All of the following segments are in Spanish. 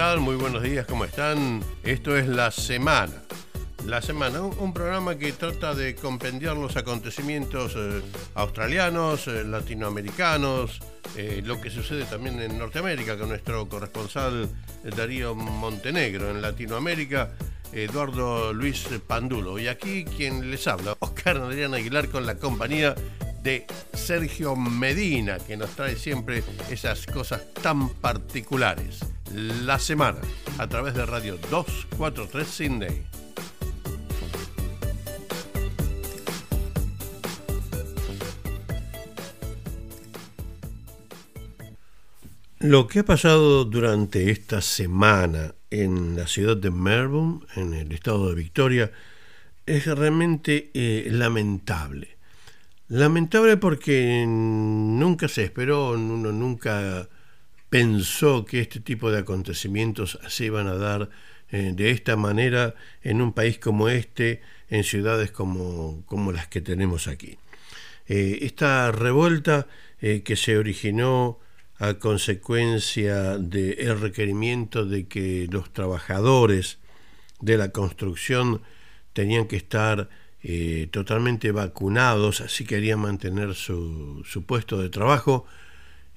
Muy buenos días, ¿cómo están? Esto es La Semana. La Semana, un, programa que trata de compendiar los acontecimientos eh, australianos, eh, latinoamericanos, eh, lo que sucede también en Norteamérica con nuestro corresponsal Darío Montenegro, en Latinoamérica, Eduardo Luis Pandulo. Y aquí quien les habla, Oscar Adrián Aguilar con la compañía de Sergio Medina, que nos trae siempre esas cosas tan particulares. La semana, a través de Radio 243 Sydney. Lo que ha pasado durante esta semana en la ciudad de Melbourne, en el estado de Victoria, es realmente eh, lamentable. Lamentable porque nunca se esperó, uno nunca pensó que este tipo de acontecimientos se iban a dar eh, de esta manera en un país como este, en ciudades como, como las que tenemos aquí. Eh, esta revuelta eh, que se originó a consecuencia del requerimiento de que los trabajadores de la construcción tenían que estar totalmente vacunados, así querían mantener su, su puesto de trabajo.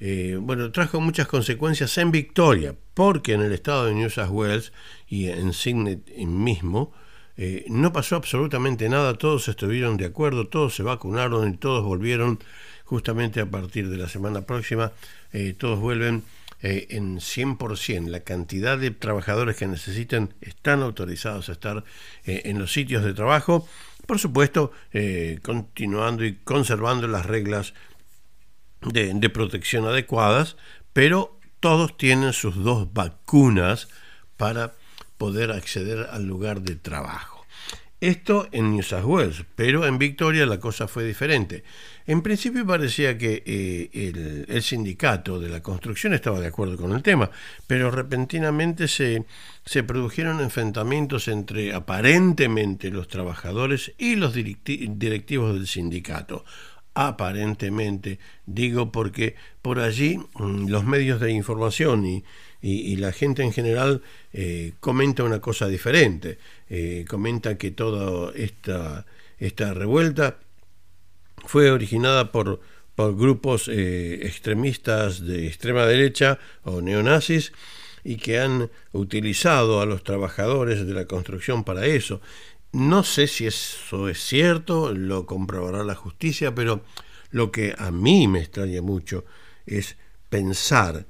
Eh, bueno, trajo muchas consecuencias en Victoria, porque en el estado de New South Wales y en Sydney mismo eh, no pasó absolutamente nada, todos estuvieron de acuerdo, todos se vacunaron y todos volvieron justamente a partir de la semana próxima, todos vuelven en 100%. La cantidad de trabajadores que necesitan están autorizados a estar en los sitios de trabajo por supuesto, eh, continuando y conservando las reglas de, protección adecuadas, pero todos tienen sus dos vacunas para poder acceder al lugar de trabajo. Esto en New South Wales, pero en Victoria la cosa fue diferente. En principio parecía que eh, el, sindicato de la construcción estaba de acuerdo con el tema, pero repentinamente se, se produjeron enfrentamientos entre aparentemente los trabajadores y los directivos del sindicato. Aparentemente, digo porque por allí mm, los medios de información y, la gente en general eh, comenta una cosa diferente. Eh, comenta que toda esta, esta revuelta fue originada por, por grupos eh, extremistas de extrema derecha o neonazis y que han utilizado a los trabajadores de la construcción para eso. No sé si eso es cierto, lo comprobará la justicia, pero lo que a mí me extraña mucho es pensar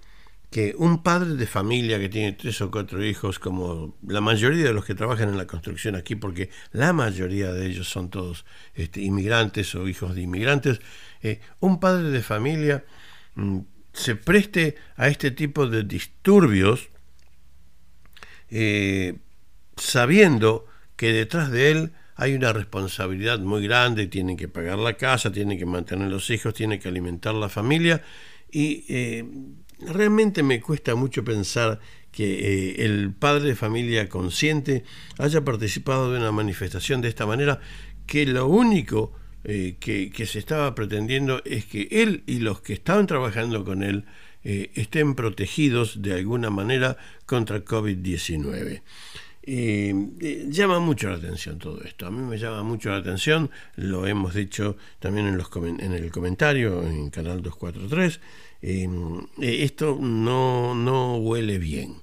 que un padre de familia que tiene tres o cuatro hijos, como la mayoría de los que trabajan en la construcción aquí, porque la mayoría de ellos son todos este, inmigrantes o hijos de inmigrantes, eh, un padre de familia mm, se preste a este tipo de disturbios eh, sabiendo que detrás de él hay una responsabilidad muy grande, tiene que pagar la casa, tiene que mantener los hijos, tiene que alimentar la familia y eh, realmente me cuesta mucho pensar que eh, el padre de familia consciente haya participado de una manifestación de esta manera, que lo único eh, que, se estaba pretendiendo es que él y los que estaban trabajando con él estén protegidos de alguna manera contra COVID-19. Llama mucho la atención todo esto. A mí me llama mucho la atención, lo hemos dicho también en, los, en el comentario en Canal 243. Em, eh, esto no, no huele bien,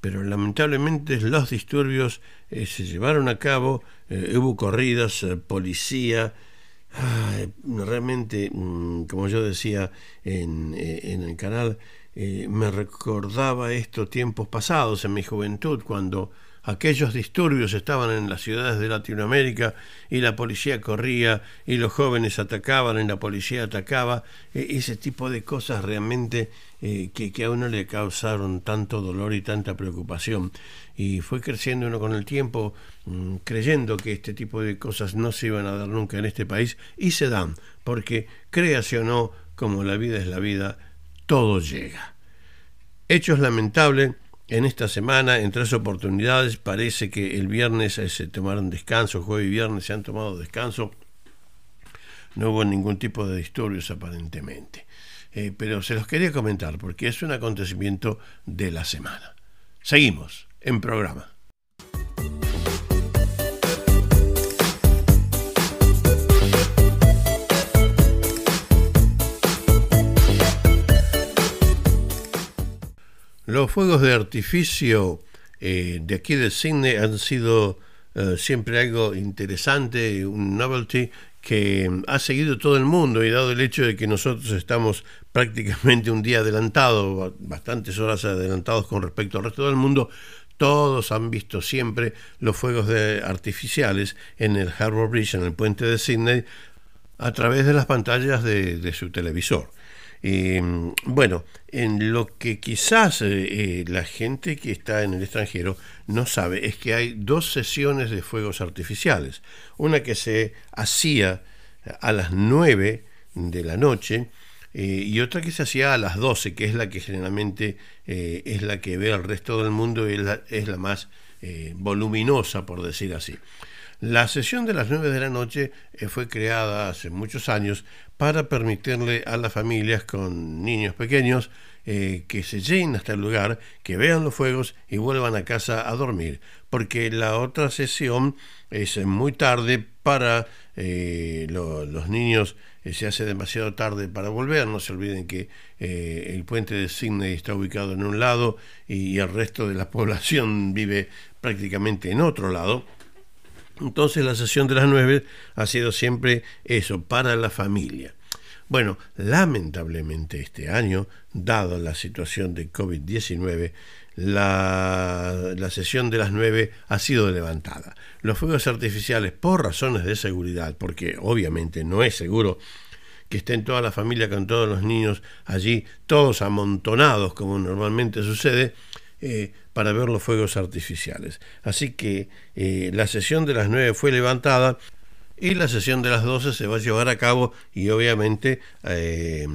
pero lamentablemente los disturbios eh, se llevaron a cabo, eh, hubo corridas, policía, realmente, mm, como yo decía en, en el canal, me recordaba estos tiempos pasados en mi juventud, cuando aquellos disturbios estaban en las ciudades de Latinoamérica y la policía corría y los jóvenes atacaban y la policía atacaba, e, ese tipo de cosas realmente eh, que, a uno le causaron tanto dolor y tanta preocupación. Y fue creciendo uno con el tiempo mm, creyendo que este tipo de cosas no se iban a dar nunca en este país y se dan, porque créase o no, como la vida es la vida, todo llega. Hechos lamentables en esta semana, en tres oportunidades, parece que el viernes eh, se tomaron descanso, jueves y viernes se han tomado descanso. No hubo ningún tipo de disturbios aparentemente. Eh, pero se los quería comentar porque es un acontecimiento de la semana. Seguimos en programa. Los fuegos de artificio eh, de aquí de Sydney han sido eh, siempre algo interesante, un novelty que ha seguido todo el mundo y dado el hecho de que nosotros estamos prácticamente un día adelantado, bastantes horas adelantados con respecto al resto del mundo, todos han visto siempre los fuegos de artificiales en el Harbour Bridge, en el puente de Sydney, a través de las pantallas de su televisor. Eh, bueno, en lo que quizás eh, eh, la gente que está en el extranjero no sabe es que hay dos sesiones de fuegos artificiales. Una que se hacía a las 9 de la noche y otra que se hacía a las 12, que es la que generalmente es la que ve al resto del mundo y es la, es la más voluminosa, por decir así. La sesión de las 9 de la noche fue creada hace muchos años para permitirle a las familias con niños pequeños eh, que se lleguen hasta el lugar, que vean los fuegos y vuelvan a casa a dormir, porque la otra sesión es muy tarde para eh, los niños, eh, se hace demasiado tarde para volver, no se olviden que el puente de Sydney está ubicado en un lado y el resto de la población vive prácticamente en otro lado. Entonces la sesión de las nueve ha sido siempre eso, para la familia. Bueno, lamentablemente este año, dado la situación de COVID-19, la, la, sesión de las nueve ha sido levantada. Los fuegos artificiales, por razones de seguridad, porque obviamente no es seguro que estén toda la familia con todos los niños allí, todos amontonados como normalmente sucede, eh, para ver los fuegos artificiales. Así que eh, la sesión de las 9 fue levantada y la sesión de las 12 se va a llevar a cabo y obviamente eh,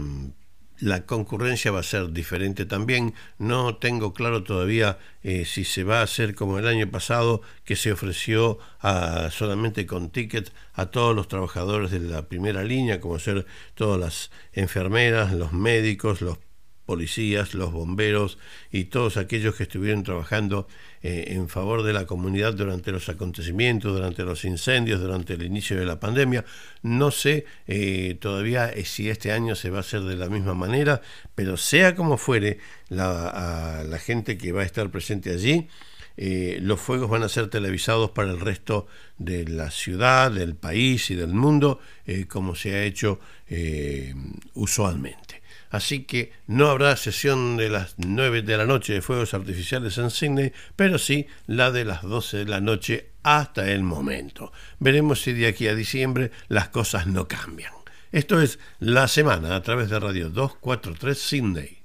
la concurrencia va a ser diferente también. No tengo claro todavía si se va a hacer como el año pasado, que se ofreció a, solamente con ticket a todos los trabajadores de la primera línea, como ser todas las enfermeras, los médicos, los policías, los bomberos y todos aquellos que estuvieron trabajando eh, en favor de la comunidad durante los acontecimientos, durante los incendios, durante el inicio de la pandemia. No sé eh, todavía eh, si este año se va a hacer de la misma manera, pero sea como fuere, la, la gente que va a estar presente allí, los fuegos van a ser televisados para el resto de la ciudad, del país y del mundo, como se ha hecho usualmente. Así que no habrá sesión de las 9 de la noche de fuegos artificiales en Sydney, pero sí la de las 12 de la noche hasta el momento. Veremos si de aquí a diciembre las cosas no cambian. Esto es La Semana a través de Radio 243 Sydney.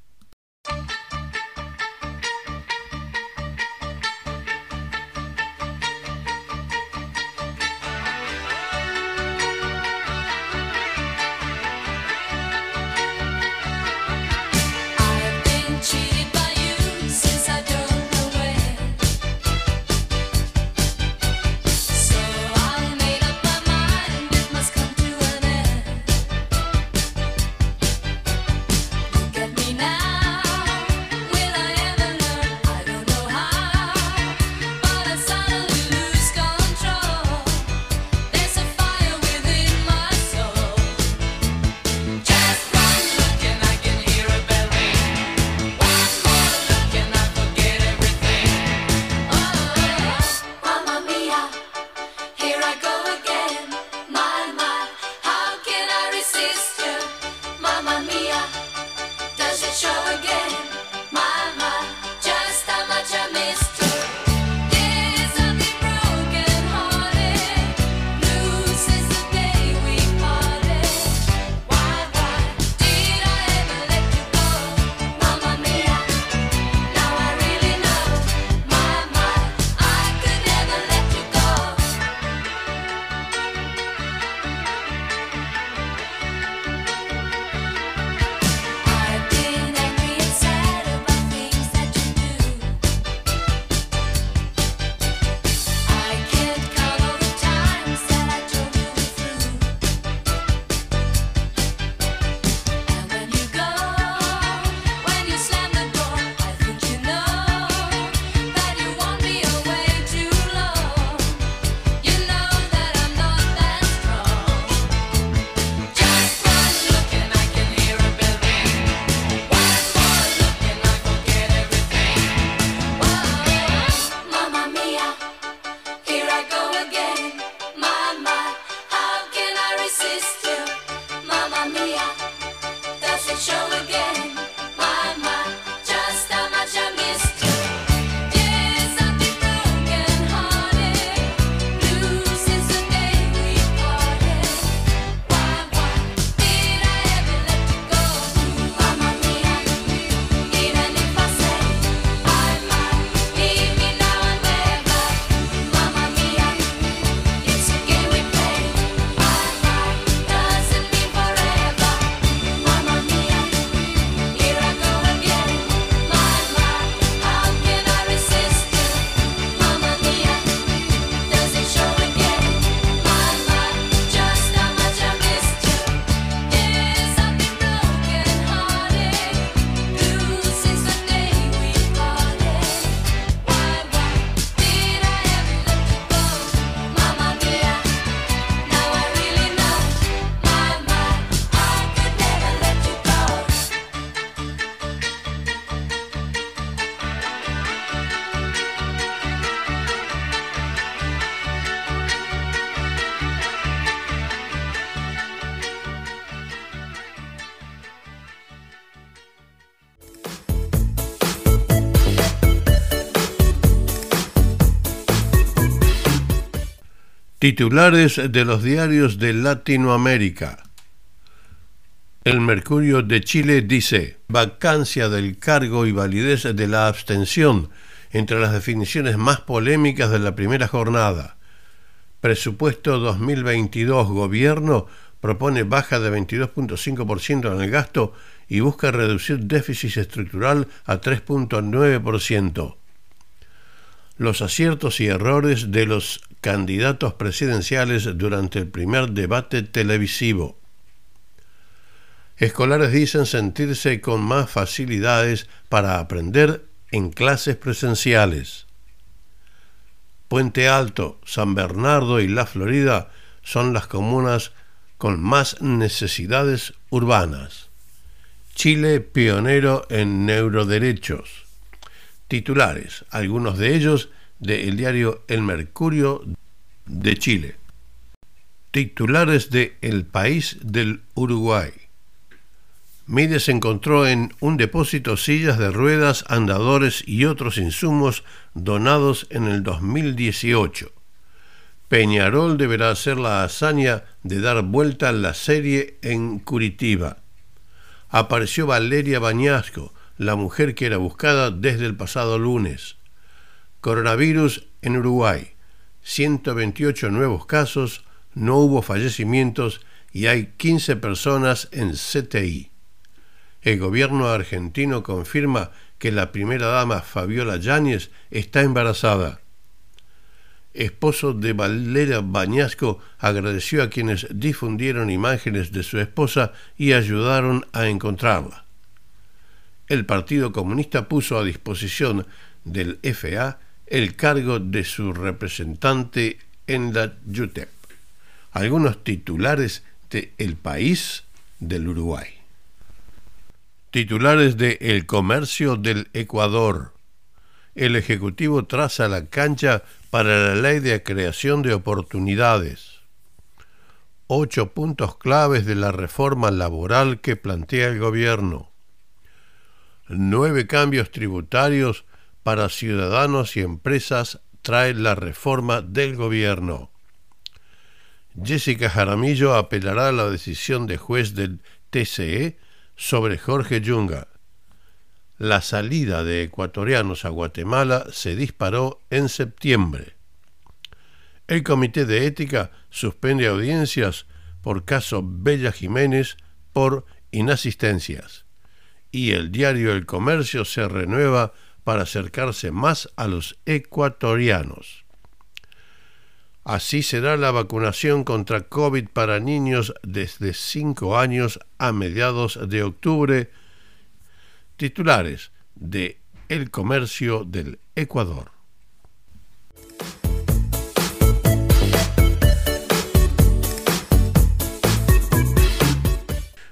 show again. Titulares de los diarios de Latinoamérica. El Mercurio de Chile dice, vacancia del cargo y validez de la abstención entre las definiciones más polémicas de la primera jornada. Presupuesto 2022, gobierno propone baja de 22.5% en el gasto y busca reducir déficit estructural a 3.9%. Los aciertos y errores de los candidatos presidenciales durante el primer debate televisivo. Escolares dicen sentirse con más facilidades para aprender en clases presenciales. Puente Alto, San Bernardo y La Florida son las comunas con más necesidades urbanas. Chile pionero en neuroderechos. Titulares, algunos de ellos del diario El Mercurio de Chile. Titulares de El País del Uruguay. Mides encontró en un depósito sillas de ruedas, andadores y otros insumos donados en el 2018. Peñarol deberá hacer la hazaña de dar vuelta a la serie en Curitiba. Apareció Valeria Bañasco, la mujer que era buscada desde el pasado lunes. Coronavirus en Uruguay. 128 nuevos casos, no hubo fallecimientos y hay 15 personas en CTI el gobierno argentino confirma que la primera dama Fabiola Yáñez está embarazada. Esposo de Valera Bañasco agradeció a quienes difundieron imágenes de su esposa y ayudaron a encontrarla. El Partido Comunista puso a disposición del FA el cargo de su representante en la UTEP. Algunos titulares de El País del Uruguay. Titulares de El Comercio del Ecuador. El Ejecutivo traza la cancha para la ley de creación de oportunidades. Ocho puntos claves de la reforma laboral que plantea el gobierno. Nueve cambios tributarios para ciudadanos y empresas trae la reforma del gobierno. Jessica Jaramillo apelará a la decisión de juez del TCE sobre Jorge Yunga. La salida de ecuatorianos a Guatemala se disparó en septiembre. El Comité de Ética suspende audiencias por caso Bella Jiménez por inasistencias. Y el diario El Comercio se renueva para acercarse más a los ecuatorianos. Así será la vacunación contra COVID para niños desde 5 años a mediados de octubre. Titulares de El Comercio del Ecuador.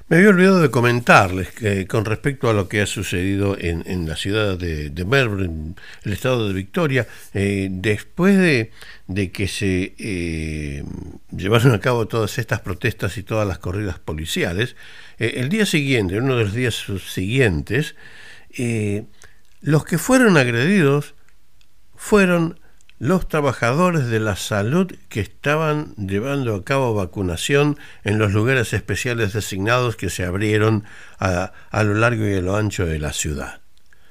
Me había olvidado de comentarles que con respecto a lo que ha sucedido en, la ciudad de, Melbourne, el estado de Victoria, eh, después de, que se eh, llevaron a cabo todas estas protestas y todas las corridas policiales, eh, el día siguiente, uno de los días siguientes, los que fueron agredidos fueron los trabajadores de la salud que estaban llevando a cabo vacunación en los lugares especiales designados que se abrieron a, lo largo y a lo ancho de la ciudad.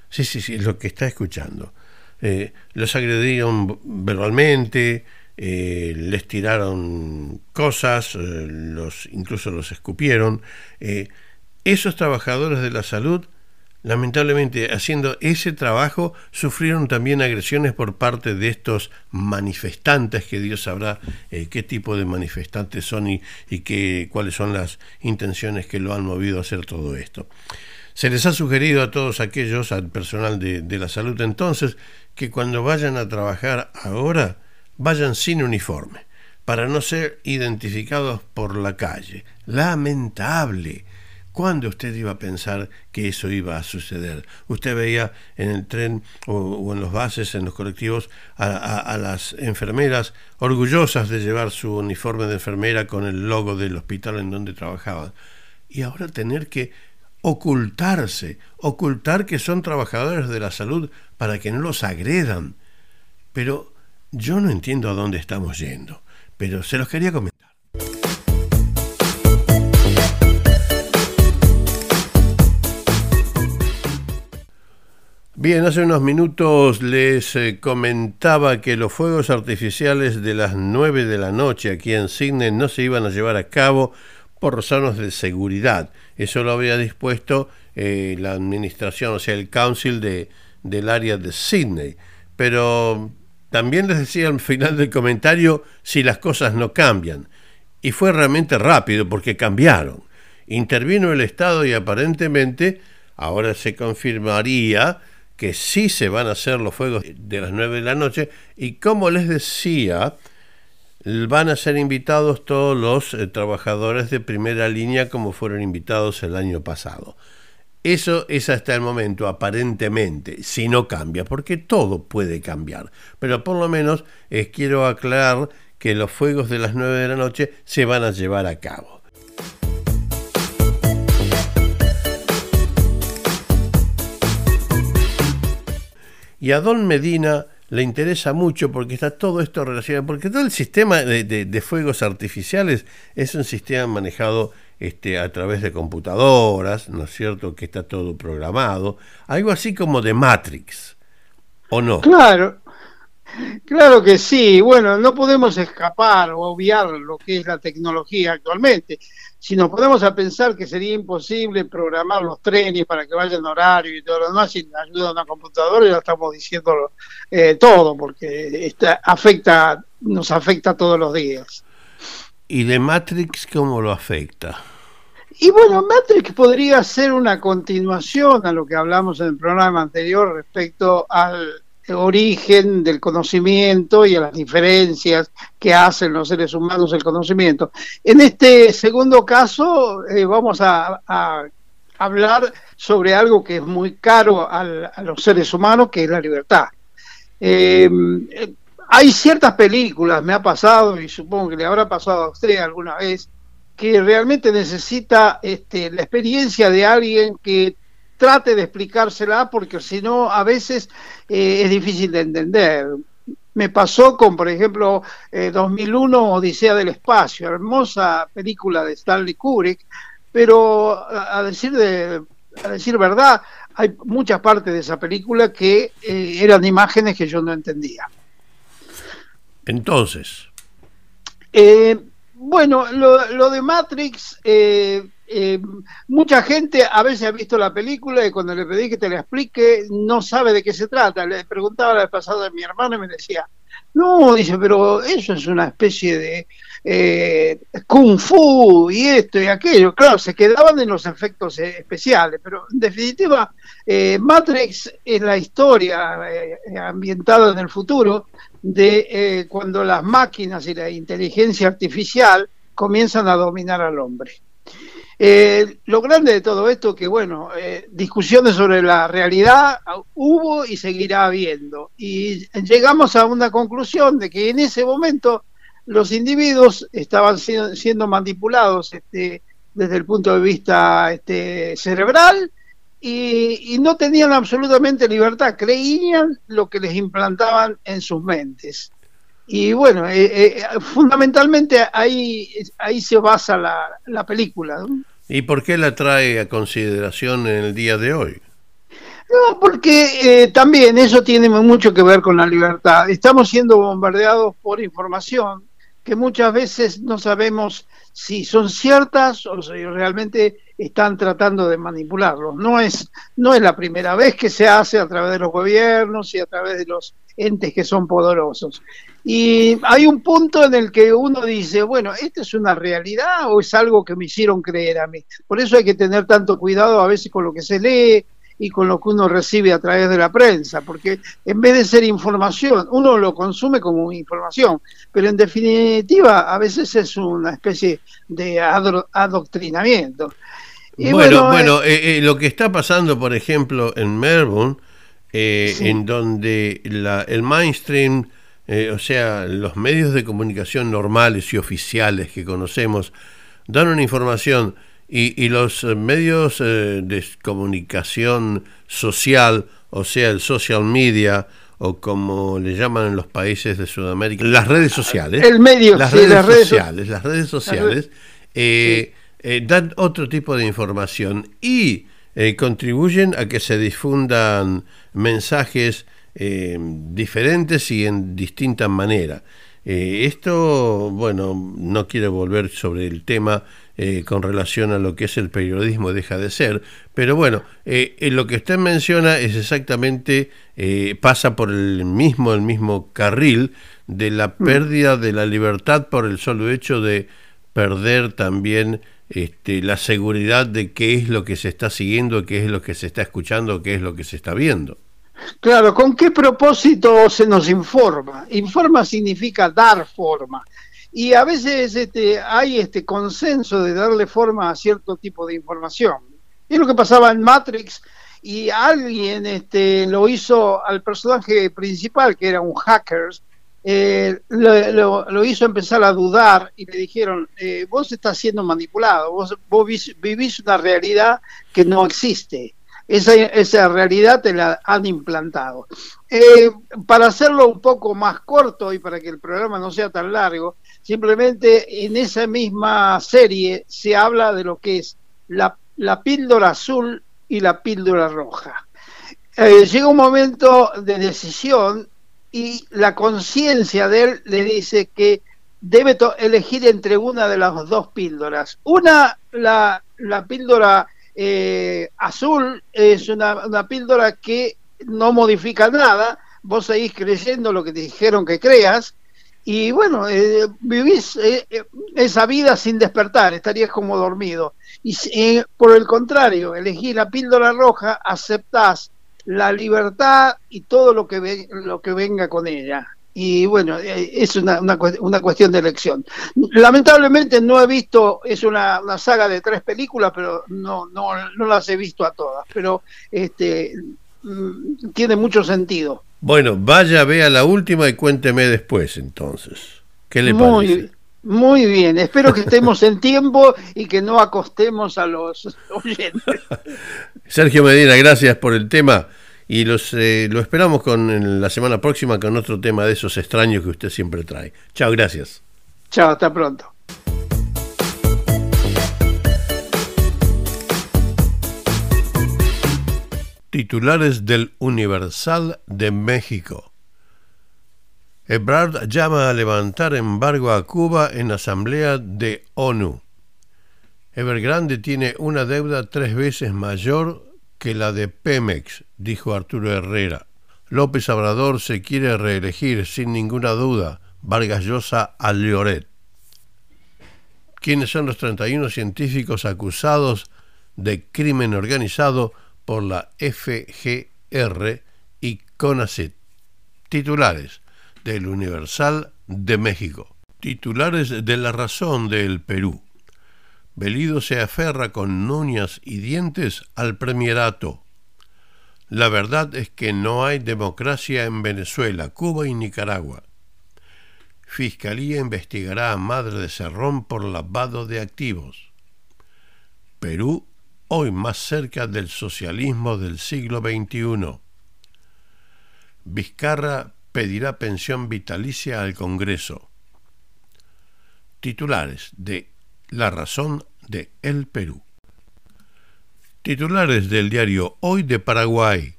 Sí, sí, sí, lo que está escuchando. Eh, los agredieron verbalmente, eh, les tiraron cosas, eh, los, incluso los escupieron. esos trabajadores de la salud Lamentablemente, haciendo ese trabajo, sufrieron también agresiones por parte de estos manifestantes, que Dios sabrá eh, qué tipo de manifestantes son y, qué, cuáles son las intenciones que lo han movido a hacer todo esto. Se les ha sugerido a todos aquellos, al personal de, de la salud entonces, que cuando vayan a trabajar ahora, vayan sin uniforme, para no ser identificados por la calle. Lamentable ¿Cuándo usted iba a pensar que eso iba a suceder? Usted veía en el tren o, en los bases, en los colectivos, a, las enfermeras orgullosas de llevar su uniforme de enfermera con el logo del hospital en donde trabajaban. Y ahora tener que ocultarse, ocultar que son trabajadores de la salud para que no los agredan. Pero yo no entiendo a dónde estamos yendo. pero se los quería comentar. Bien, hace unos minutos les eh, comentaba que los fuegos artificiales de las 9 de la noche aquí en Sydney no se iban a llevar a cabo por razones de seguridad. Eso lo había dispuesto eh, la administración, o sea, el council de, del área de Sydney. Pero también les decía al final del comentario si las cosas no cambian. Y fue realmente rápido porque cambiaron. Intervino el Estado y aparentemente ahora se confirmaría que sí se van a hacer los fuegos de las 9 de la noche y como les decía, van a ser invitados todos los eh, trabajadores de primera línea como fueron invitados el año pasado. Eso es hasta el momento, aparentemente, si no cambia, porque todo puede cambiar. Pero por lo menos eh, quiero aclarar que los fuegos de las 9 de la noche se van a llevar a cabo. Y a Don Medina le interesa mucho porque está todo esto relacionado, porque todo el sistema de, fuegos artificiales es un sistema manejado este, a través de computadoras, ¿no es cierto? Que está todo programado, algo así como de Matrix, ¿o no? Claro, claro que sí. Bueno, no podemos escapar o obviar lo que es la tecnología actualmente si nos ponemos a pensar que sería imposible programar los trenes para que vayan horario y todo lo demás sin ayuda de una computadora, ya estamos diciendo eh, todo, porque afecta, nos afecta todos los días. ¿Y de Matrix cómo lo afecta? Y bueno, Matrix podría ser una continuación a lo que hablamos en el programa anterior respecto al origen del conocimiento y a las diferencias que hacen los seres humanos el conocimiento. En este segundo caso eh, vamos a, hablar sobre algo que es muy caro a los seres humanos, que es la libertad. Eh, hay ciertas películas, me ha pasado y supongo que le habrá pasado a usted alguna vez, que realmente necesita este, la experiencia de alguien que trate de explicársela porque si no a veces eh, es difícil de entender. Me pasó con, por ejemplo, 2001 eh, Odisea del Espacio, hermosa película de Stanley Kubrick, pero a, decir de, a decir verdad, hay muchas partes de esa película que eh, eran imágenes que yo no entendía. Entonces. bueno, lo, lo, de Matrix eh, mucha gente a veces ha visto la película y cuando le pedí que te la explique no sabe de qué se trata. Le preguntaba la vez pasada a mi hermano y me decía, no, dice, pero eso es una especie de eh, kung fu y esto y aquello. Claro, se quedaban en los efectos eh, especiales, pero en definitiva, Matrix es la historia ambientada en el futuro de cuando las máquinas y la inteligencia artificial comienzan a dominar al hombre. Eh, lo grande de todo esto que, bueno, eh, discusiones sobre la realidad hubo y seguirá habiendo. Y llegamos a una conclusión de que en ese momento los individuos estaban siendo, manipulados este, desde el punto de vista este, cerebral y, no tenían absolutamente libertad, creían lo que les implantaban en sus mentes. Y bueno, eh, fundamentalmente ahí, ahí se basa la, la película. ¿Y por qué la trae a consideración en el día de hoy? No, porque eh, también eso tiene mucho que ver con la libertad. Estamos siendo bombardeados por información que muchas veces no sabemos si son ciertas o si realmente están tratando de manipularlos. No es, no es la primera vez que se hace a través de los gobiernos y a través de los entes que son poderosos. Y hay un punto en el que uno dice, bueno, ¿esto es una realidad o es algo que me hicieron creer a mí? Por eso hay que tener tanto cuidado a veces con lo que se lee y con lo que uno recibe a través de la prensa, porque en vez de ser información, uno lo consume como información, pero en definitiva a veces es una especie de adoctrinamiento. bueno, bueno, eh, eh, lo que está pasando, por ejemplo, en Melbourne, eh, en donde la, el mainstream, eh, o sea, los medios de comunicación normales y oficiales que conocemos, dan una información y, y los medios eh, de comunicación social, o sea, el social media o como le llaman en los países de Sudamérica, las redes sociales. El medio, las, sí, redes, las redes sociales. Las redes sociales eh, eh, dan otro tipo de información y eh, contribuyen a que se difundan mensajes diferentes y en distintas maneras. esto, bueno, no quiero volver sobre el tema eh, con relación a lo que es el periodismo deja de ser. Pero bueno, eh, lo que usted menciona es exactamente, eh, pasa por el mismo, el mismo carril de la mm. pérdida de la libertad por el solo hecho de perder también este, la seguridad de qué es lo que se está siguiendo, qué es lo que se está escuchando, qué es lo que se está viendo. Claro, ¿con qué propósito se nos informa? Informa significa dar forma y a veces este, hay este consenso de darle forma a cierto tipo de información. Es lo que pasaba en Matrix y alguien este, lo hizo al personaje principal, que era un hacker, eh, lo, hizo empezar a dudar y le dijeron, eh, vos estás siendo manipulado, vos, vos vivís una realidad que no existe. Esa, esa realidad te la han implantado. Eh, para hacerlo un poco más corto y para que el programa no sea tan largo, Simplemente en esa misma serie se habla de lo que es la, píldora azul y la píldora roja. Eh, llega un momento de decisión y la conciencia de él le dice que debe elegir entre una de las dos píldoras. Una, la, píldora eh, azul, es una, una, píldora que no modifica nada, vos seguís creyendo lo que te dijeron que creas, y bueno, eh, vivís eh, eh, esa vida sin despertar, estarías como dormido. Y por el contrario, elegís la píldora roja, aceptás la libertad y todo lo que, lo que venga con ella. Y bueno, es una, una, una, cuestión de elección. Lamentablemente no he visto, es una, una saga de tres películas, pero no, no, no las he visto a todas. Pero este, mm, tiene mucho sentido. Bueno, vaya, vea la última y cuénteme después entonces. ¿Qué le muy, parece? Muy bien, espero que estemos en tiempo y que no acostemos a los oyentes. Sergio Medina, gracias por el tema y los, eh, lo esperamos con la semana próxima con otro tema de esos extraños que usted siempre trae. Chao, gracias. Chao, hasta pronto. Titulares del Universal de México. Ebrard llama a levantar embargo a Cuba en asamblea de ONU. Evergrande tiene una deuda tres veces mayor que la de Pemex, dijo Arturo Herrera. López Obrador se quiere reelegir sin ninguna duda. Vargas Llosa a. ¿Quiénes son los 31 científicos acusados de crimen organizado por la FGR y CONACYT. Titulares del Universal de México. Titulares de La Razón del Perú. Belido se aferra con uñas y dientes al premierato. La verdad es que no hay democracia en Venezuela, Cuba y Nicaragua. Fiscalía investigará a Madre de Cerrón por lavado de activos. Perú hoy más cerca del socialismo del siglo XXI. Vizcarra pedirá pensión vitalicia al Congreso. Titulares de La Razón de El Perú. Titulares del diario Hoy de Paraguay.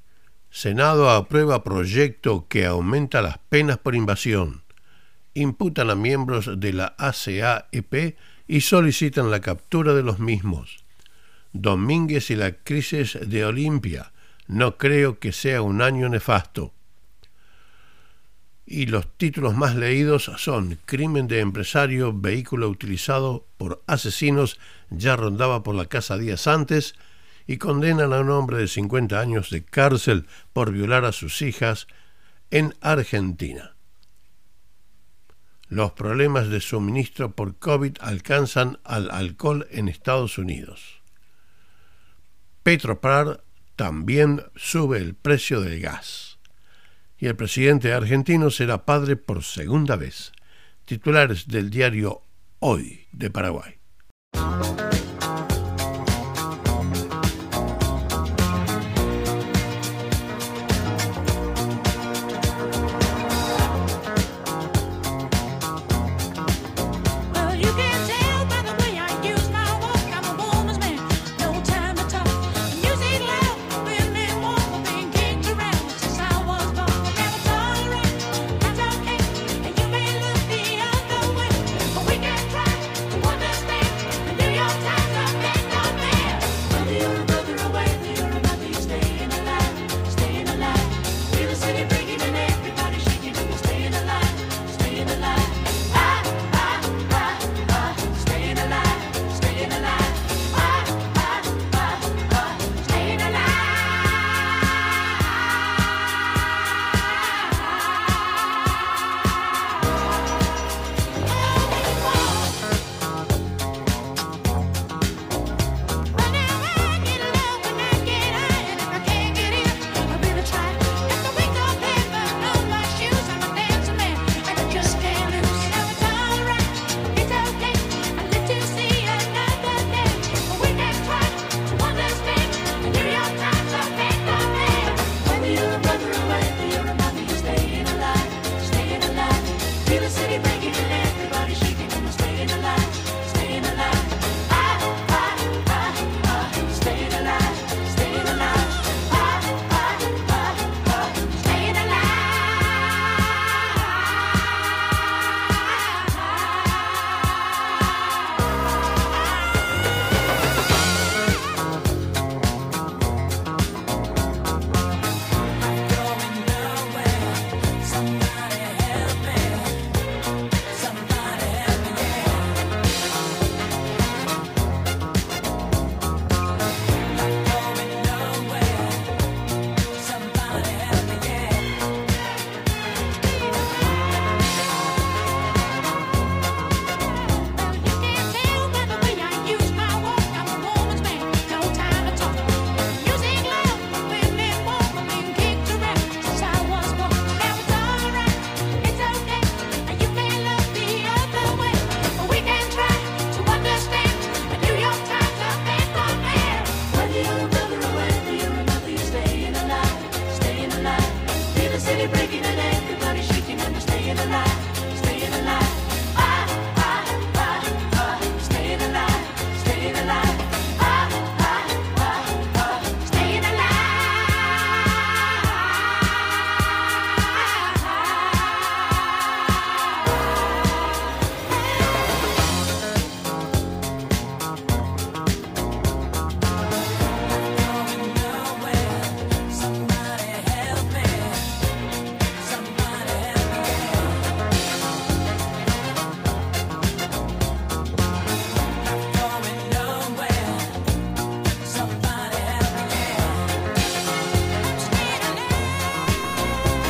Senado aprueba proyecto que aumenta las penas por invasión. Imputan a miembros de la ACAEP y solicitan la captura de los mismos. Domínguez y la crisis de Olimpia. No creo que sea un año nefasto. Y los títulos más leídos son Crimen de empresario, vehículo utilizado por asesinos, ya rondaba por la casa días antes, y condenan a un hombre de 50 años de cárcel por violar a sus hijas en Argentina. Los problemas de suministro por COVID alcanzan al alcohol en Estados Unidos. Petropar también sube el precio del gas. Y el presidente argentino será padre por segunda vez. Titulares del diario Hoy de Paraguay.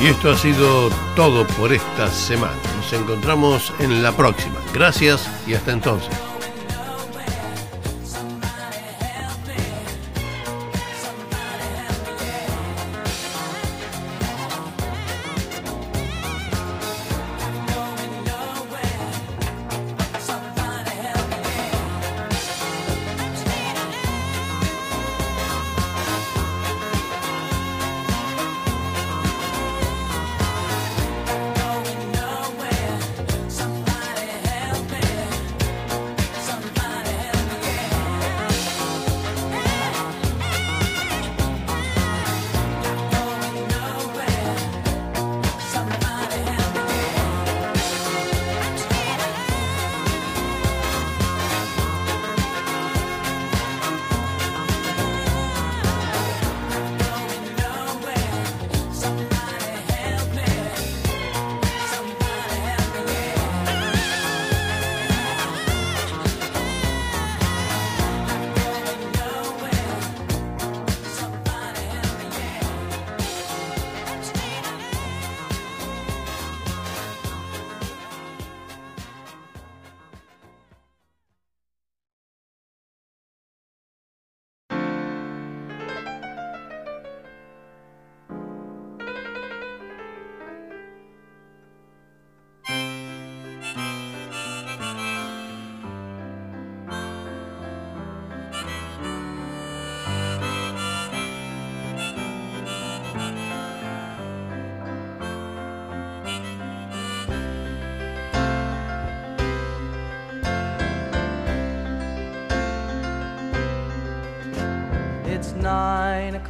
Esto ha sido todo por esta semana. Nos encontramos en la próxima. Gracias y hasta entonces.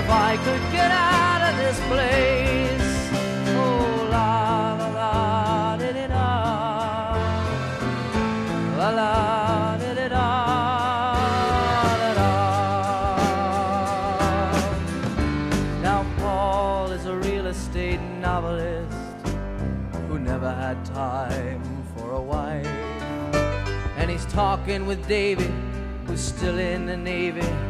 If I could get out of this place. Oh la la la la la la la now Paul is a real estate novelist who never had time for a wife. And he's talking with David, who's still in the Navy